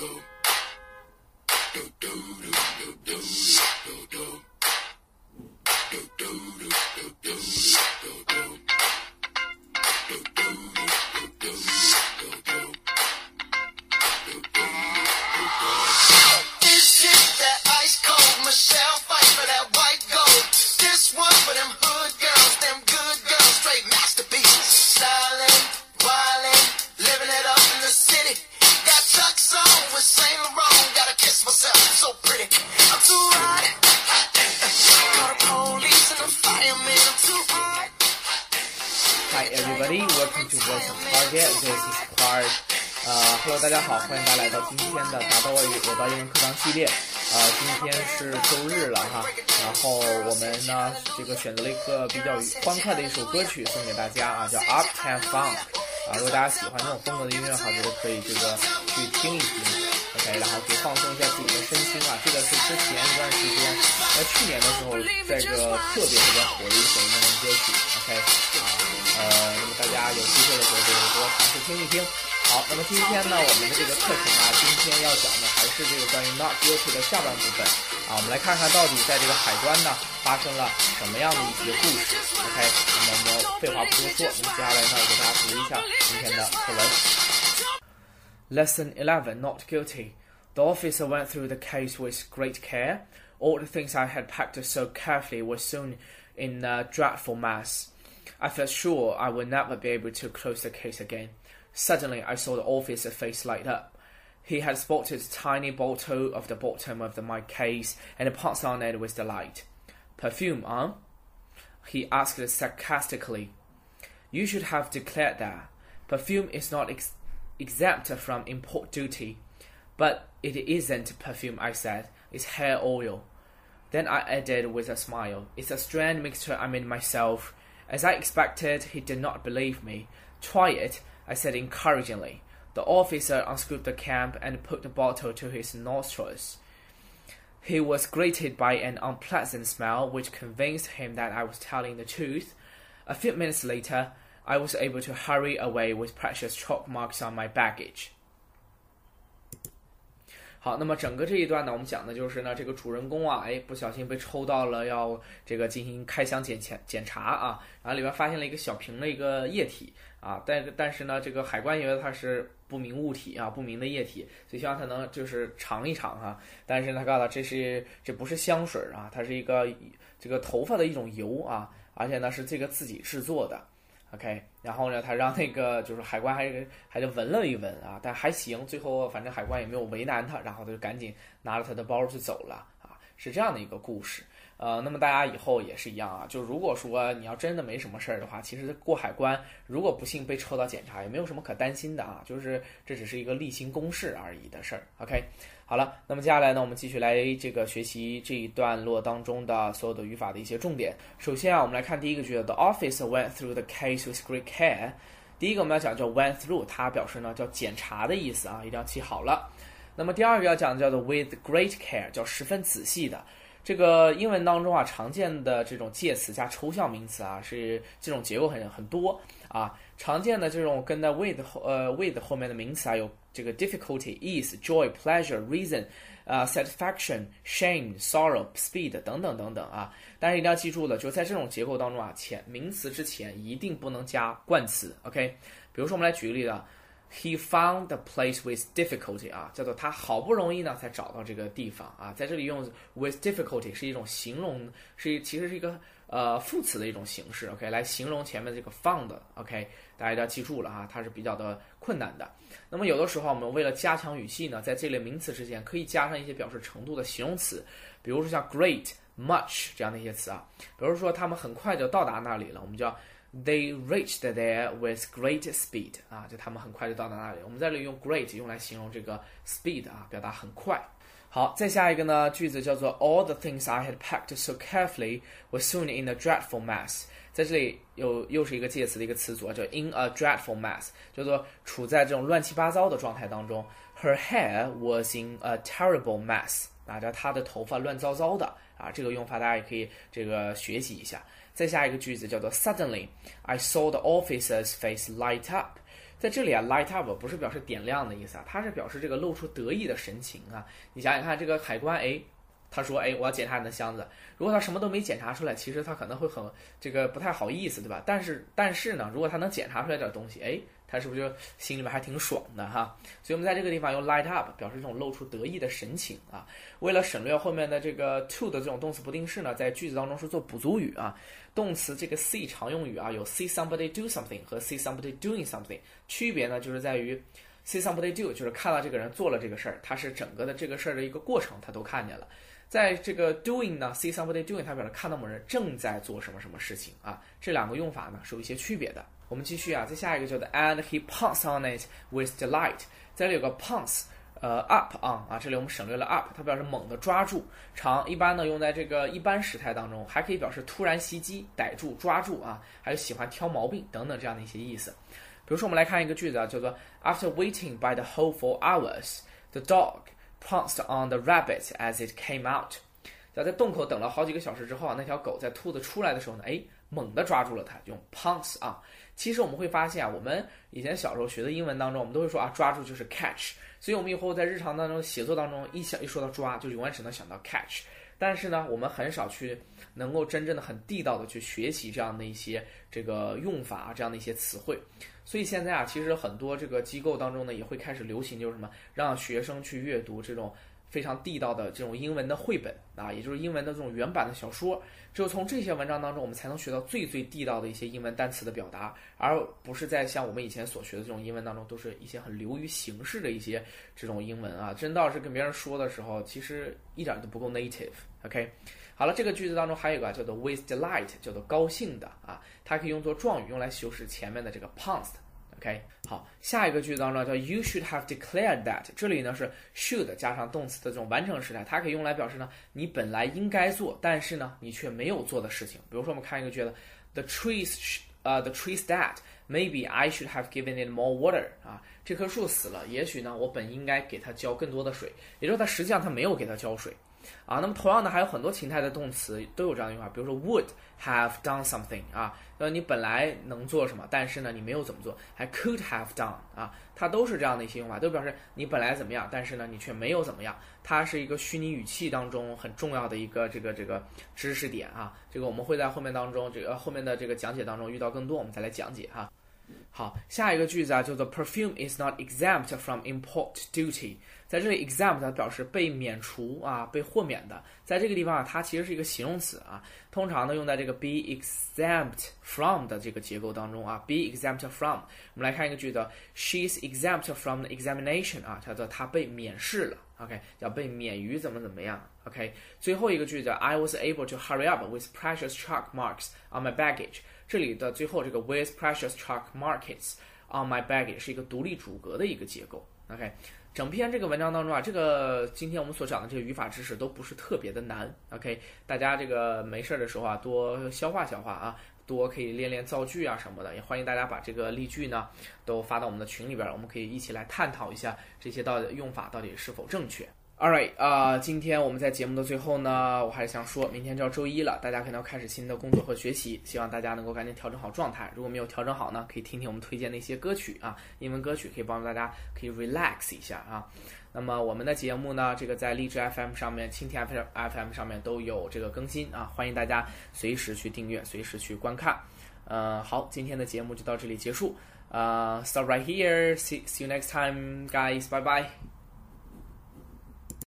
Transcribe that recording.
This everybody, welcome to Voice of Target. This is Clark. 呃，Hello，大家好，欢迎大家来到今天的达到外语有道英文课堂系列。呃，今天是周日了哈，然后我们呢这个选择了一个比较欢快的一首歌曲送给大家啊，叫 Uptown Funk。啊，如果大家喜欢这种风格的音乐的话，觉得可以这个去听一听，OK，然后可以放松一下自己的身心啊。这个是之前一段时间，在去年的时候，在这个特别特别火的一首英文歌曲，OK，啊，呃，那么大家有机会的时候就多尝试听一听。好，那么今天呢，我们的这个课程啊，今天要讲的还是这个关于 not guilty 的下半部分啊，我们来看看到底在这个海关呢发生了什么样的一些故事。OK，那么我们废话不多说，那么接下来呢，我给大家读一下今天的课文。Lesson 11 Not Guilty. The officer went through the case with great care. All the things I had packed so carefully were soon in a dreadful mess. I felt sure I would never be able to close the case again. Suddenly, I saw the officer's face light up. He had spotted a tiny bottle of the bottom of the, my case and pounced on it with delight. Perfume, huh? He asked sarcastically. You should have declared that. Perfume is not ex- exempt from import duty. But it isn't perfume, I said. It's hair oil. Then I added with a smile, It's a strange mixture I made myself. As I expected, he did not believe me. Try it, I said encouragingly. The officer unscrewed the cap and put the bottle to his nostrils. He was greeted by an unpleasant smell which convinced him that I was telling the truth. A few minutes later, I was able to hurry away with precious chalk marks on my baggage. 好，那么整个这一段呢，我们讲的就是呢，这个主人公啊，哎，不小心被抽到了，要这个进行开箱检检检查啊，然后里边发现了一个小瓶的一个液体啊，但但是呢，这个海关以为它是不明物体啊，不明的液体，所以希望他能就是尝一尝哈，但是他告诉他这是这不是香水啊，它是一个这个头发的一种油啊，而且呢是这个自己制作的。OK，然后呢，他让那个就是海关还还就闻了一闻啊，但还行，最后反正海关也没有为难他，然后他就赶紧拿着他的包就走了啊，是这样的一个故事。呃，那么大家以后也是一样啊，就如果说你要真的没什么事儿的话，其实过海关如果不幸被抽到检查，也没有什么可担心的啊，就是这只是一个例行公事而已的事儿。OK，好了，那么接下来呢，我们继续来这个学习这一段落当中的所有的语法的一些重点。首先啊，我们来看第一个句子，The office went through the case with great care。第一个我们要讲叫 went through，它表示呢叫检查的意思啊，一定要记好了。那么第二个要讲的叫做 with great care，叫十分仔细的。这个英文当中啊，常见的这种介词加抽象名词啊，是这种结构很很多啊。常见的这种跟在 with 后呃 with 后面的名词啊，有这个 difficulty、ease、joy、pleasure、reason、啊 satisfaction、shame、sorrow、speed 等等等等啊。但是一定要记住了，就在这种结构当中啊，前名词之前一定不能加冠词。OK，比如说我们来举个例子。啊。He found the place with difficulty 啊，叫做他好不容易呢才找到这个地方啊，在这里用 with difficulty 是一种形容，是其实是一个呃副词的一种形式，OK，来形容前面这个 found，OK，大家一定要记住了啊，它是比较的困难的。那么有的时候我们为了加强语气呢，在这类名词之间可以加上一些表示程度的形容词，比如说像 great、much 这样的一些词啊，比如说他们很快就到达那里了，我们叫 They reached there with great speed 啊，就他们很快就到达那里。我们在这里用 great 用来形容这个 speed 啊，表达很快。好，再下一个呢，句子叫做 All the things I had packed so carefully were soon in a dreadful mess。在这里又又是一个介词的一个词组，叫 in a dreadful mess，叫做处在这种乱七八糟的状态当中。Her hair was in a terrible mess， 拿着他的头发乱糟糟的啊。这个用法大家也可以这个学习一下。再下一个句子叫做 Suddenly I saw the officer's face light up。在这里啊，light up 不是表示点亮的意思啊，它是表示这个露出得意的神情啊。你想想看，这个海关，哎，他说，哎，我要检查你的箱子。如果他什么都没检查出来，其实他可能会很这个不太好意思，对吧？但是但是呢，如果他能检查出来点东西，哎。他是不是就心里面还挺爽的哈？所以我们在这个地方用 light up 表示这种露出得意的神情啊。为了省略后面的这个 to 的这种动词不定式呢，在句子当中是做补足语啊。动词这个 see 常用语啊，有 see somebody do something 和 see somebody doing something。区别呢，就是在于 see somebody do 就是看到这个人做了这个事儿，他是整个的这个事儿的一个过程，他都看见了。在这个 doing 呢，see somebody doing，它表示看到某人正在做什么什么事情啊。这两个用法呢是有一些区别的。我们继续啊，再下一个叫做 and he pounced on it with delight。这里有个 pounce，呃，up on 啊，这里我们省略了 up，它表示猛地抓住。常一般呢用在这个一般时态当中，还可以表示突然袭击、逮住、抓住啊，还有喜欢挑毛病等等这样的一些意思。比如说我们来看一个句子啊，叫做 After waiting by the hole for hours, the dog pounced on the rabbit as it came out。在洞口等了好几个小时之后啊，那条狗在兔子出来的时候呢，哎，猛地抓住了它，用 pounce 啊。其实我们会发现啊，我们以前小时候学的英文当中，我们都会说啊，抓住就是 catch。所以，我们以后在日常当中写作当中，一想一说到抓，就永远只能想到 catch。但是呢，我们很少去能够真正的很地道的去学习这样的一些这个用法，这样的一些词汇。所以现在啊，其实很多这个机构当中呢，也会开始流行就是什么，让学生去阅读这种。非常地道的这种英文的绘本啊，也就是英文的这种原版的小说，只有从这些文章当中，我们才能学到最最地道的一些英文单词的表达，而不是在像我们以前所学的这种英文当中，都是一些很流于形式的一些这种英文啊。真到是跟别人说的时候，其实一点都不够 native。OK，好了，这个句子当中还有一个叫做 with delight，叫做高兴的啊，它可以用作状语，用来修饰前面的这个 pounced。OK，好，下一个句子当中叫 You should have declared that。这里呢是 should 加上动词的这种完成时态，它可以用来表示呢你本来应该做，但是呢你却没有做的事情。比如说我们看一个句子，The trees，呃，The trees dead。Maybe I should have given it more water。啊，这棵树死了，也许呢我本应该给它浇更多的水。也就是它实际上它没有给它浇水。啊，那么同样的还有很多情态的动词都有这样的用法，比如说 would have done something 啊，呃，你本来能做什么，但是呢你没有怎么做，还 could have done 啊，它都是这样的一些用法，都表示你本来怎么样，但是呢你却没有怎么样，它是一个虚拟语气当中很重要的一个这个这个知识点啊，这个我们会在后面当中这个后面的这个讲解当中遇到更多，我们再来讲解哈。好，下一个句子啊叫做 perfume is not exempt from import duty。在这里，exempt 它表示被免除啊，被豁免的。在这个地方啊，它其实是一个形容词啊，通常呢用在这个 be exempt from 的这个结构当中啊，be exempt from。我们来看一个句子 she is exempt from the examination 啊，叫做她被免试了，OK，叫被免于怎么怎么样，OK。最后一个句子，I was able to hurry up with precious chalk marks on my baggage。这里的最后这个 with precious truck markets on my baggy 是一个独立主格的一个结构，OK。整篇这个文章当中啊，这个今天我们所讲的这个语法知识都不是特别的难，OK，大家这个没事儿的时候啊，多消化消化啊，多可以练练造句啊什么的，也欢迎大家把这个例句呢都发到我们的群里边，我们可以一起来探讨一下这些到底用法到底是否正确。All right，啊，今天我们在节目的最后呢，我还是想说，明天就要周一了，大家可能要开始新的工作和学习，希望大家能够赶紧调整好状态。如果没有调整好呢，可以听听我们推荐的一些歌曲啊，英文歌曲可以帮助大家可以 relax 一下啊。那么我们的节目呢，这个在荔枝 FM 上面、蜻蜓 FM 上面都有这个更新啊，欢迎大家随时去订阅，随时去观看。呃，好，今天的节目就到这里结束。呃，stop right here，see see you next time，guys，bye bye。